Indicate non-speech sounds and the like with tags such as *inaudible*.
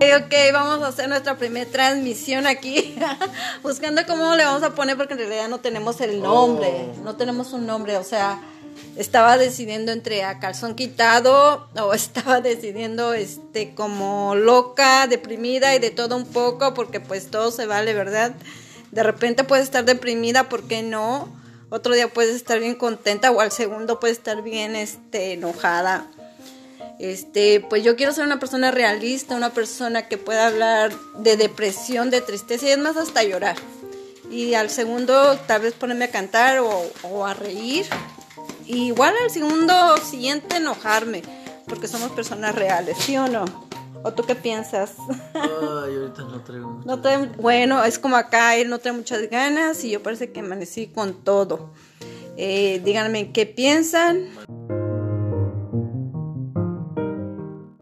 Ok, vamos a hacer nuestra primera transmisión aquí, *laughs* buscando cómo le vamos a poner, porque en realidad no tenemos el nombre, Oh. no tenemos un nombre, o sea, estaba decidiendo entre a calzón quitado o *laughs* estaba decidiendo este como loca, deprimida y de todo un poco, porque pues todo se vale, ¿verdad? De repente puedes estar deprimida, ¿por qué no? Otro día puedes estar bien contenta o al segundo puedes estar bien este enojada. Este, pues yo quiero ser una persona realista, una persona que pueda hablar de depresión, de tristeza y es más hasta llorar. Y al segundo tal vez ponerme a cantar o, o a reír. Y igual al segundo siguiente enojarme, porque somos personas reales, ¿sí o no? ¿O tú qué piensas? Ay, ahorita no traigo *laughs* mucho. No trae- bueno, es como acá, él no trae muchas ganas y yo parece que amanecí con todo. Eh, díganme qué piensan.